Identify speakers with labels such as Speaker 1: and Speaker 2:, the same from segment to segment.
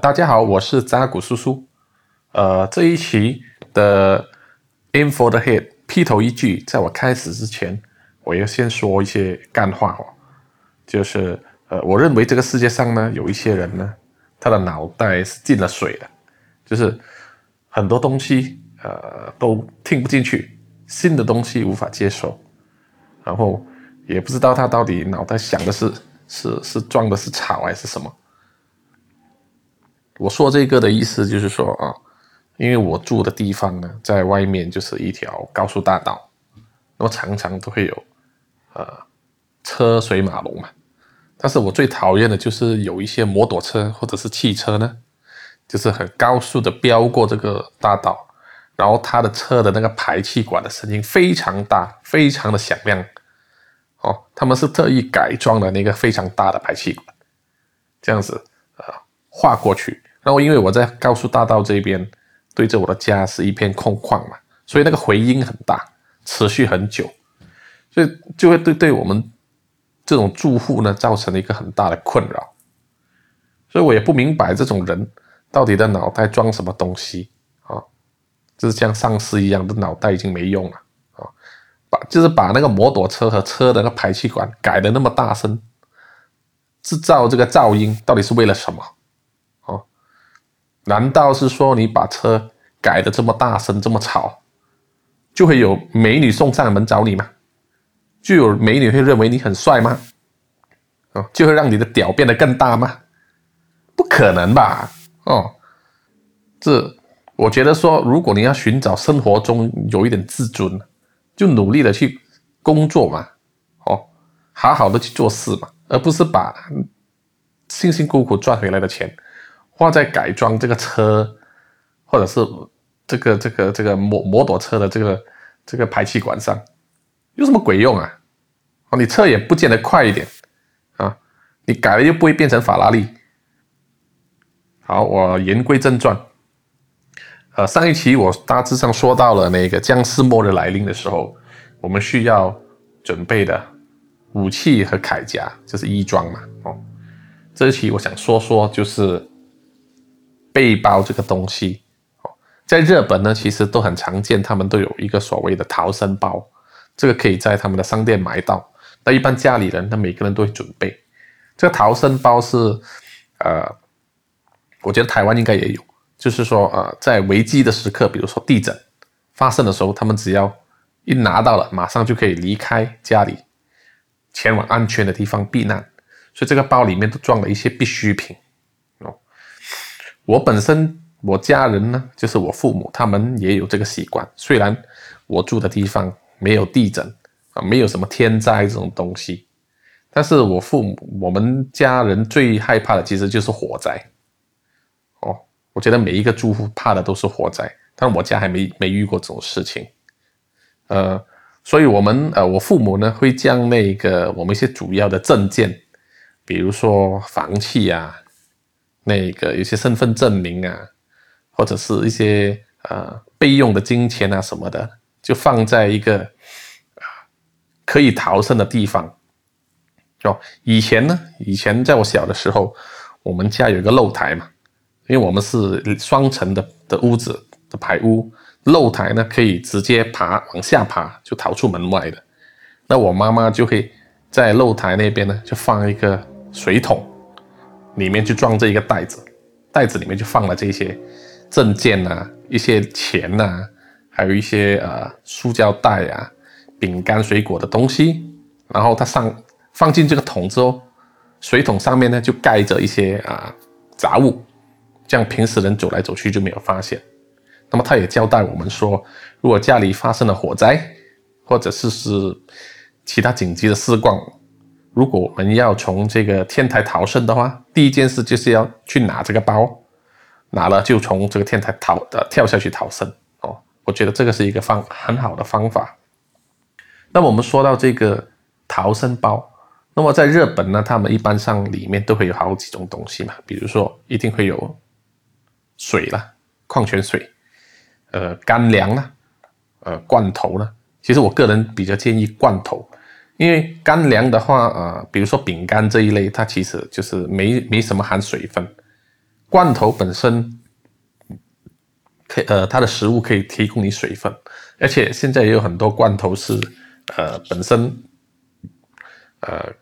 Speaker 1: 大家好，我是扎古叔叔。呃，这一期的 In for the Head 劈头一句，在我开始之前，我要先说一些干话哦。就是呃，我认为这个世界上呢，有一些人呢，他的脑袋是进了水的，就是很多东西呃都听不进去，新的东西无法接受，然后也不知道他到底脑袋想的是是是装的是草还是什么。我说这个的意思就是说啊，因为我住的地方呢，在外面就是一条高速大道，那么常常都会有呃车水马龙嘛。但是我最讨厌的就是有一些摩托车或者是汽车呢，就是很高速的飙过这个大道，然后它的车的那个排气管的声音非常大，非常的响亮。哦，他们是特意改装了那个非常大的排气管，这样子呃划过去。然后，因为我在高速大道这边，对着我的家是一片空旷嘛，所以那个回音很大，持续很久，所以就会对对我们这种住户呢造成了一个很大的困扰。所以我也不明白这种人到底的脑袋装什么东西啊，就是像丧尸一样的脑袋已经没用了啊，把就是把那个摩托车和车的那排气管改的那么大声，制造这个噪音，到底是为了什么？难道是说你把车改的这么大声、这么吵，就会有美女送上门找你吗？就有美女会认为你很帅吗？哦，就会让你的屌变得更大吗？不可能吧？哦，这我觉得说，如果你要寻找生活中有一点自尊，就努力的去工作嘛，哦，好好的去做事嘛，而不是把辛辛苦苦赚回来的钱。花在改装这个车，或者是这个这个这个摩摩托车的这个这个排气管上，有什么鬼用啊？哦，你车也不见得快一点啊，你改了又不会变成法拉利。好，我言归正传。呃，上一期我大致上说到了那个僵尸末日来临的时候，我们需要准备的武器和铠甲就是衣装嘛。哦，这一期我想说说就是。背包这个东西，哦，在日本呢，其实都很常见，他们都有一个所谓的逃生包，这个可以在他们的商店买到。那一般家里人，他每个人都会准备这个逃生包是，呃，我觉得台湾应该也有，就是说，呃，在危机的时刻，比如说地震发生的时候，他们只要一拿到了，马上就可以离开家里，前往安全的地方避难。所以这个包里面都装了一些必需品。我本身，我家人呢，就是我父母，他们也有这个习惯。虽然我住的地方没有地震啊，没有什么天灾这种东西，但是我父母，我们家人最害怕的其实就是火灾。哦，我觉得每一个住户怕的都是火灾，但我家还没没遇过这种事情。呃，所以我们呃，我父母呢会将那个我们一些主要的证件，比如说房契啊。那个有些身份证明啊，或者是一些呃备用的金钱啊什么的，就放在一个可以逃生的地方。哦，以前呢，以前在我小的时候，我们家有一个露台嘛，因为我们是双层的的屋子的排屋，露台呢可以直接爬往下爬就逃出门外的。那我妈妈就会在露台那边呢，就放一个水桶。里面就装着一个袋子，袋子里面就放了这些证件呐，一些钱呐，还有一些呃塑胶袋啊、饼干、水果的东西。然后它上放进这个桶之后，水桶上面呢就盖着一些啊杂物，这样平时人走来走去就没有发现。那么他也交代我们说，如果家里发生了火灾，或者是是其他紧急的事况。如果我们要从这个天台逃生的话，第一件事就是要去拿这个包，拿了就从这个天台逃呃跳下去逃生哦。我觉得这个是一个方很好的方法。那么我们说到这个逃生包，那么在日本呢，他们一般上里面都会有好几种东西嘛，比如说一定会有水啦，矿泉水，呃干粮啦，呃罐头啦。其实我个人比较建议罐头。因为干粮的话，呃，比如说饼干这一类，它其实就是没没什么含水分。罐头本身可呃，它的食物可以提供你水分，而且现在也有很多罐头是呃本身呃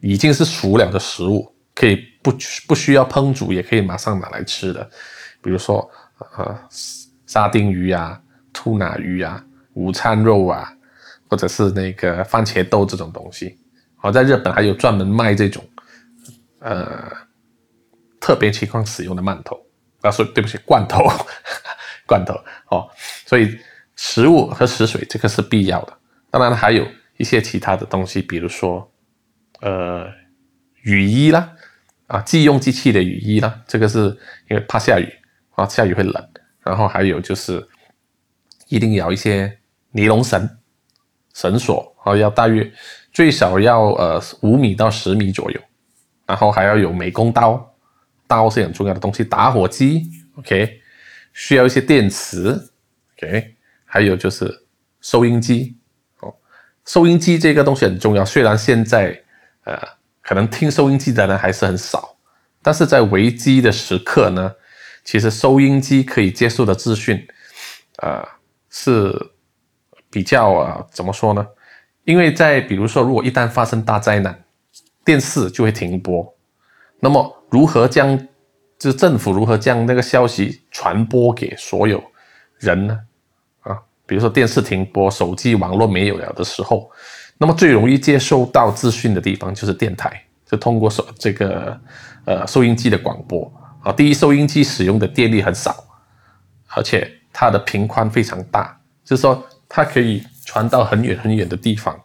Speaker 1: 已经是熟了的食物，可以不不需要烹煮也可以马上拿来吃的，比如说呃沙丁鱼啊、兔奶鱼啊、午餐肉啊，或者是那个番茄豆这种东西。好，在日本还有专门卖这种呃特别情况使用的馒头啊，说对不起，罐头。罐头哦，所以食物和食水这个是必要的。当然还有一些其他的东西，比如说呃雨衣啦，啊即用即弃的雨衣啦，这个是因为怕下雨啊，下雨会冷。然后还有就是一定要一些尼龙绳绳索啊，要大约最少要呃五米到十米左右。然后还要有美工刀，刀是很重要的东西。打火机，OK。需要一些电池，OK，还有就是收音机哦。收音机这个东西很重要，虽然现在呃可能听收音机的人还是很少，但是在危机的时刻呢，其实收音机可以接受的资讯，呃是比较啊怎么说呢？因为在比如说如果一旦发生大灾难，电视就会停播，那么如何将就是政府如何将那个消息传播给所有人呢？啊，比如说电视停播、手机网络没有了的时候，那么最容易接收到资讯的地方就是电台，就通过收这个呃收音机的广播啊。第一，收音机使用的电力很少，而且它的频宽非常大，就是说它可以传到很远很远的地方，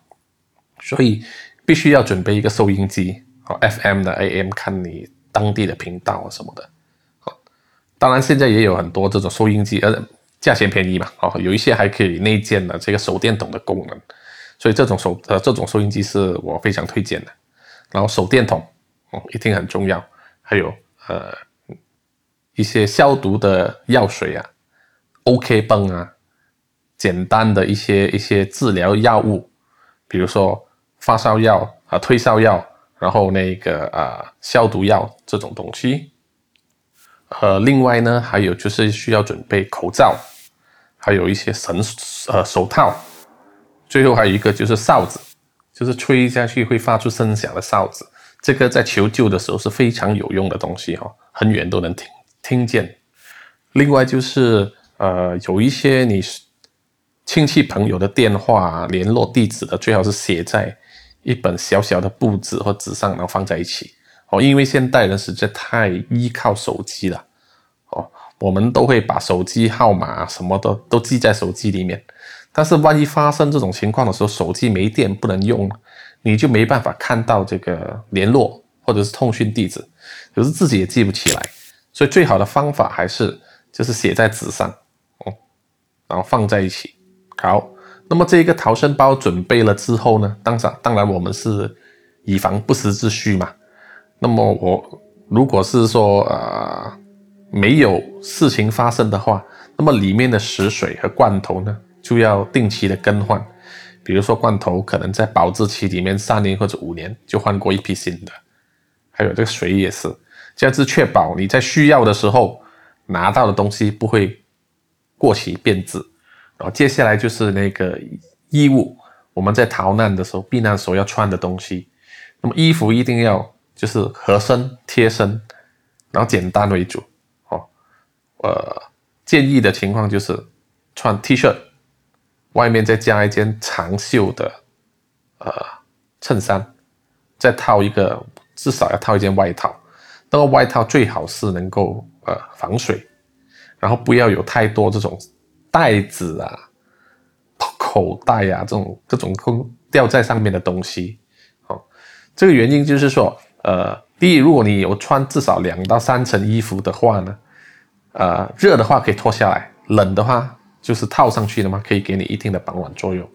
Speaker 1: 所以必须要准备一个收音机好，FM 的 AM 看你。当地的频道啊什么的，好，当然现在也有很多这种收音机，呃，价钱便宜嘛，哦，有一些还可以内建的这个手电筒的功能，所以这种手呃这种收音机是我非常推荐的。然后手电筒哦一定很重要，还有呃一些消毒的药水啊，OK 泵啊，简单的一些一些治疗药物，比如说发烧药啊，退烧药。然后那个啊，消毒药这种东西，呃，另外呢，还有就是需要准备口罩，还有一些绳呃手套，最后还有一个就是哨子，就是吹下去会发出声响的哨子，这个在求救的时候是非常有用的东西哈，很远都能听听见。另外就是呃，有一些你亲戚朋友的电话联络地址的，最好是写在。一本小小的布纸或纸上，然后放在一起。哦，因为现代人实在太依靠手机了。哦，我们都会把手机号码什么的都记在手机里面，但是万一发生这种情况的时候，手机没电不能用，你就没办法看到这个联络或者是通讯地址，可是自己也记不起来，所以最好的方法还是就是写在纸上哦，然后放在一起，好。那么这个逃生包准备了之后呢？当然，当然我们是以防不时之需嘛。那么我如果是说呃没有事情发生的话，那么里面的食水和罐头呢就要定期的更换。比如说罐头可能在保质期里面三年或者五年就换过一批新的，还有这个水也是，这样子确保你在需要的时候拿到的东西不会过期变质。然后接下来就是那个衣物，我们在逃难的时候避难时候要穿的东西。那么衣服一定要就是合身贴身，然后简单为主哦。呃，建议的情况就是穿 T 恤，外面再加一件长袖的呃衬衫，再套一个至少要套一件外套。那个外套最好是能够呃防水，然后不要有太多这种。袋子啊，口袋呀，这种各种空掉在上面的东西，哦，这个原因就是说，呃，第一，如果你有穿至少两到三层衣服的话呢，呃，热的话可以脱下来，冷的话就是套上去的嘛，可以给你一定的保暖作用。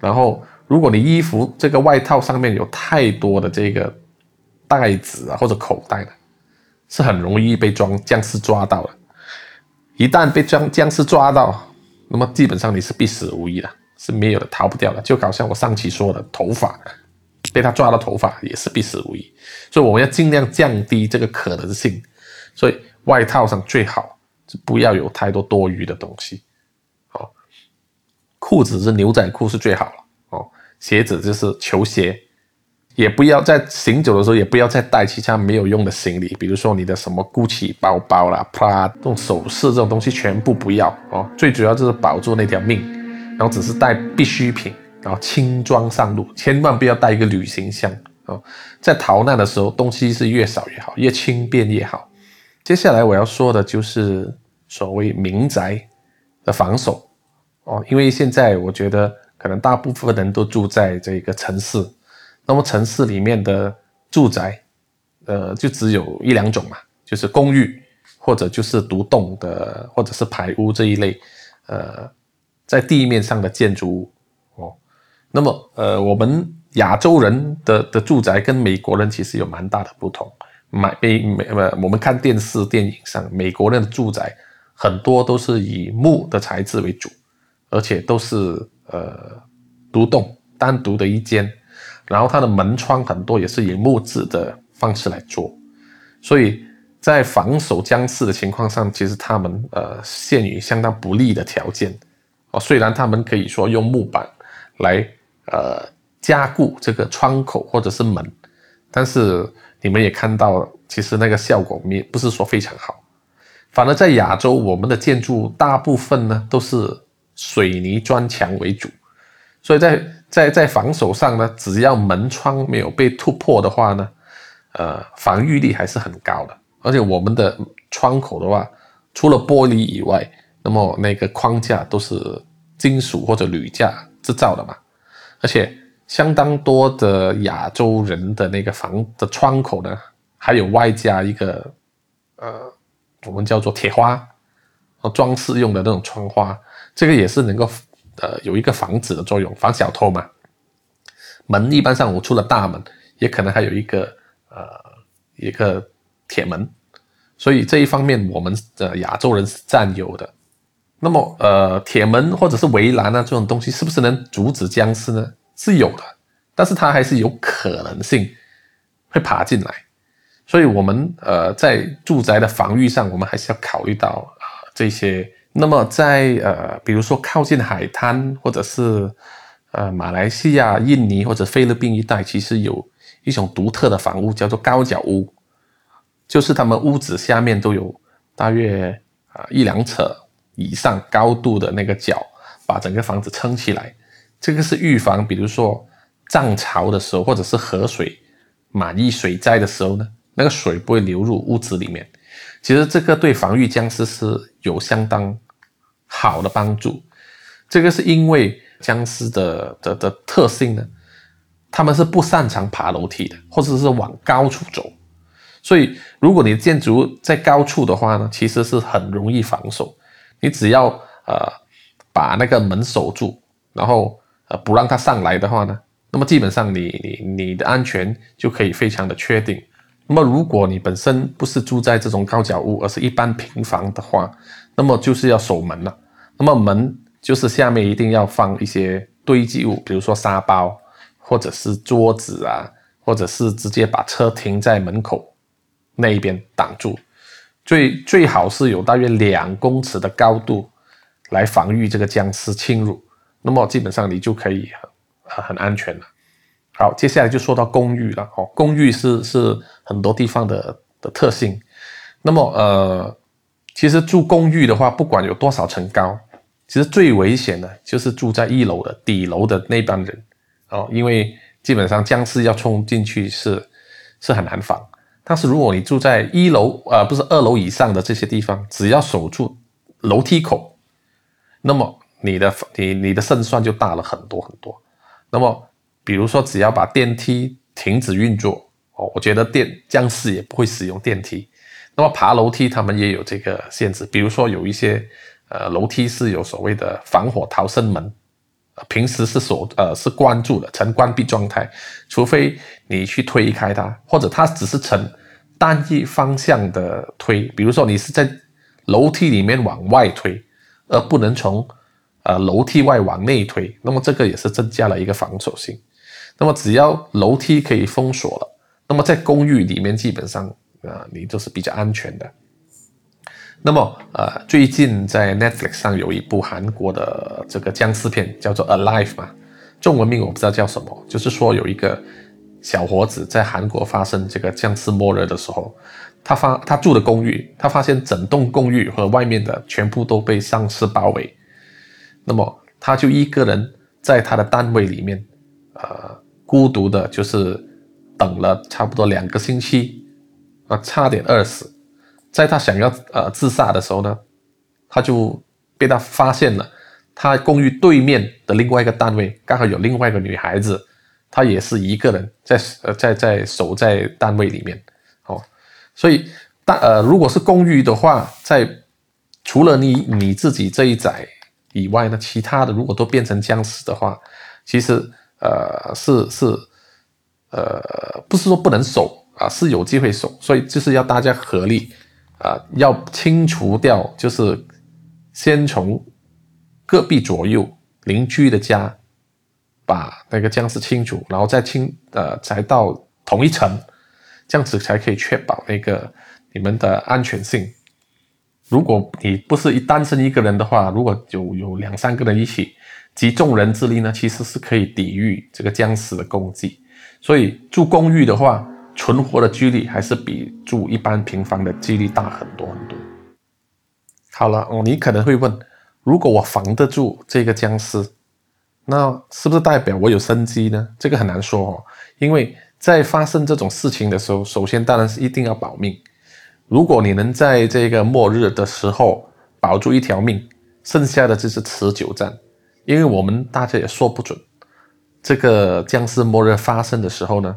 Speaker 1: 然后，如果你衣服这个外套上面有太多的这个袋子啊或者口袋的，是很容易被装僵尸抓到的。一旦被僵僵尸抓到，那么基本上你是必死无疑的，是没有的，逃不掉的。就好像我上期说的头发，被他抓到头发也是必死无疑。所以我们要尽量降低这个可能性。所以外套上最好是不要有太多多余的东西。哦，裤子是牛仔裤是最好了。哦，鞋子就是球鞋。也不要在行走的时候，也不要再带其他没有用的行李，比如说你的什么 GUCCI 包包啦、Prada 这种首饰这种东西，全部不要哦。最主要就是保住那条命，然后只是带必需品，然后轻装上路，千万不要带一个旅行箱哦。在逃难的时候，东西是越少越好，越轻便越好。接下来我要说的就是所谓民宅的防守哦，因为现在我觉得可能大部分人都住在这个城市。那么城市里面的住宅，呃，就只有一两种嘛，就是公寓或者就是独栋的，或者是排屋这一类，呃，在地面上的建筑物哦。那么，呃，我们亚洲人的的住宅跟美国人其实有蛮大的不同。买美美呃，我们看电视电影上，美国人的住宅很多都是以木的材质为主，而且都是呃独栋单独的一间。然后它的门窗很多也是以木质的方式来做，所以在防守僵尸的情况上，其实他们呃陷于相当不利的条件哦。虽然他们可以说用木板来呃加固这个窗口或者是门，但是你们也看到，其实那个效果也不是说非常好。反而在亚洲，我们的建筑大部分呢都是水泥砖墙为主，所以在在在防守上呢，只要门窗没有被突破的话呢，呃，防御力还是很高的。而且我们的窗口的话，除了玻璃以外，那么那个框架都是金属或者铝架制造的嘛。而且相当多的亚洲人的那个房的窗口呢，还有外加一个呃，我们叫做铁花，装饰用的那种窗花，这个也是能够。呃，有一个防止的作用，防小偷嘛。门一般上，我除了大门，也可能还有一个呃一个铁门，所以这一方面我们的亚洲人是占有的。那么呃，铁门或者是围栏啊这种东西，是不是能阻止僵尸呢？是有的，但是它还是有可能性会爬进来。所以我们呃在住宅的防御上，我们还是要考虑到啊这些。那么在呃，比如说靠近海滩，或者是呃马来西亚、印尼或者菲律宾一带，其实有一种独特的房屋，叫做高脚屋，就是他们屋子下面都有大约啊一两尺以上高度的那个角，把整个房子撑起来。这个是预防，比如说涨潮的时候，或者是河水满溢水灾的时候呢，那个水不会流入屋子里面。其实这个对防御僵尸是有相当。好的帮助，这个是因为僵尸的的的特性呢，他们是不擅长爬楼梯的，或者是往高处走，所以如果你的建筑在高处的话呢，其实是很容易防守。你只要呃把那个门守住，然后呃不让它上来的话呢，那么基本上你你你的安全就可以非常的确定。那么如果你本身不是住在这种高脚屋，而是一般平房的话，那么就是要守门了。那么门就是下面一定要放一些堆积物，比如说沙包，或者是桌子啊，或者是直接把车停在门口那一边挡住。最最好是有大约两公尺的高度来防御这个僵尸侵入。那么基本上你就可以很很安全了。好，接下来就说到公寓了。哦，公寓是是很多地方的的特性。那么呃。其实住公寓的话，不管有多少层高，其实最危险的就是住在一楼的底楼的那帮人哦，因为基本上僵尸要冲进去是是很难防。但是如果你住在一楼呃，不是二楼以上的这些地方，只要守住楼梯口，那么你的你你的胜算就大了很多很多。那么比如说，只要把电梯停止运作哦，我觉得电僵尸也不会使用电梯。那么爬楼梯，他们也有这个限制，比如说有一些呃楼梯是有所谓的防火逃生门，平时是锁呃是关住的，呈关闭状态，除非你去推开它，或者它只是呈单一方向的推，比如说你是在楼梯里面往外推，而不能从呃楼梯外往内推，那么这个也是增加了一个防守性。那么只要楼梯可以封锁了，那么在公寓里面基本上啊，你都是比较安全的。那么呃，最近在 Netflix 上有一部韩国的这个僵尸片，叫做《Alive》嘛，中文名我不知道叫什么，就是说有一个小伙子在韩国发生这个僵尸末日的时候，他发他住的公寓，他发现整栋公寓和外面的全部都被丧尸包围，那么他就一个人在他的单位里面，呃。孤独的，就是等了差不多两个星期，差点饿死。在他想要呃自杀的时候呢，他就被他发现了。他公寓对面的另外一个单位刚好有另外一个女孩子，她也是一个人在呃在在守在单位里面。哦，所以大呃如果是公寓的话，在除了你你自己这一载以外呢，其他的如果都变成僵尸的话，其实。呃，是是，呃，不是说不能守啊，是有机会守，所以就是要大家合力啊，要清除掉，就是先从隔壁左右邻居的家把那个僵尸清除，然后再清呃，才到同一层，这样子才可以确保那个你们的安全性。如果你不是一单身一个人的话，如果有有两三个人一起。集众人之力呢，其实是可以抵御这个僵尸的攻击。所以住公寓的话，存活的几率还是比住一般平房的几率大很多很多。好了，哦，你可能会问，如果我防得住这个僵尸，那是不是代表我有生机呢？这个很难说哦，因为在发生这种事情的时候，首先当然是一定要保命。如果你能在这个末日的时候保住一条命，剩下的就是持久战。因为我们大家也说不准，这个僵尸末日发生的时候呢，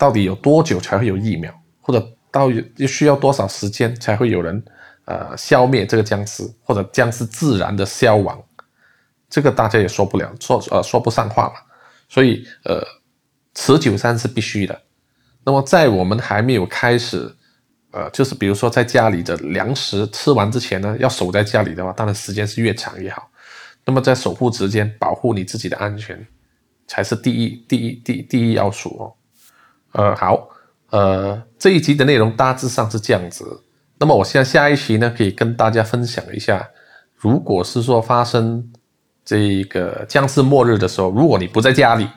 Speaker 1: 到底有多久才会有疫苗，或者到又需要多少时间才会有人呃消灭这个僵尸，或者僵尸自然的消亡，这个大家也说不了，说呃说不上话嘛。所以呃，持久战是必须的。那么在我们还没有开始，呃，就是比如说在家里的粮食吃完之前呢，要守在家里的话，当然时间是越长越好。那么在守护之间，保护你自己的安全，才是第一、第一、第第一要素哦。呃，好，呃，这一集的内容大致上是这样子。那么我现在下一期呢，可以跟大家分享一下，如果是说发生这个僵尸末日的时候，如果你不在家里，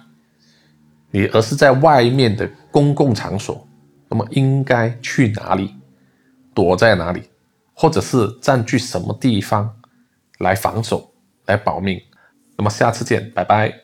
Speaker 1: 你而是在外面的公共场所，那么应该去哪里，躲在哪里，或者是占据什么地方来防守？来保命，那么下次见，拜拜。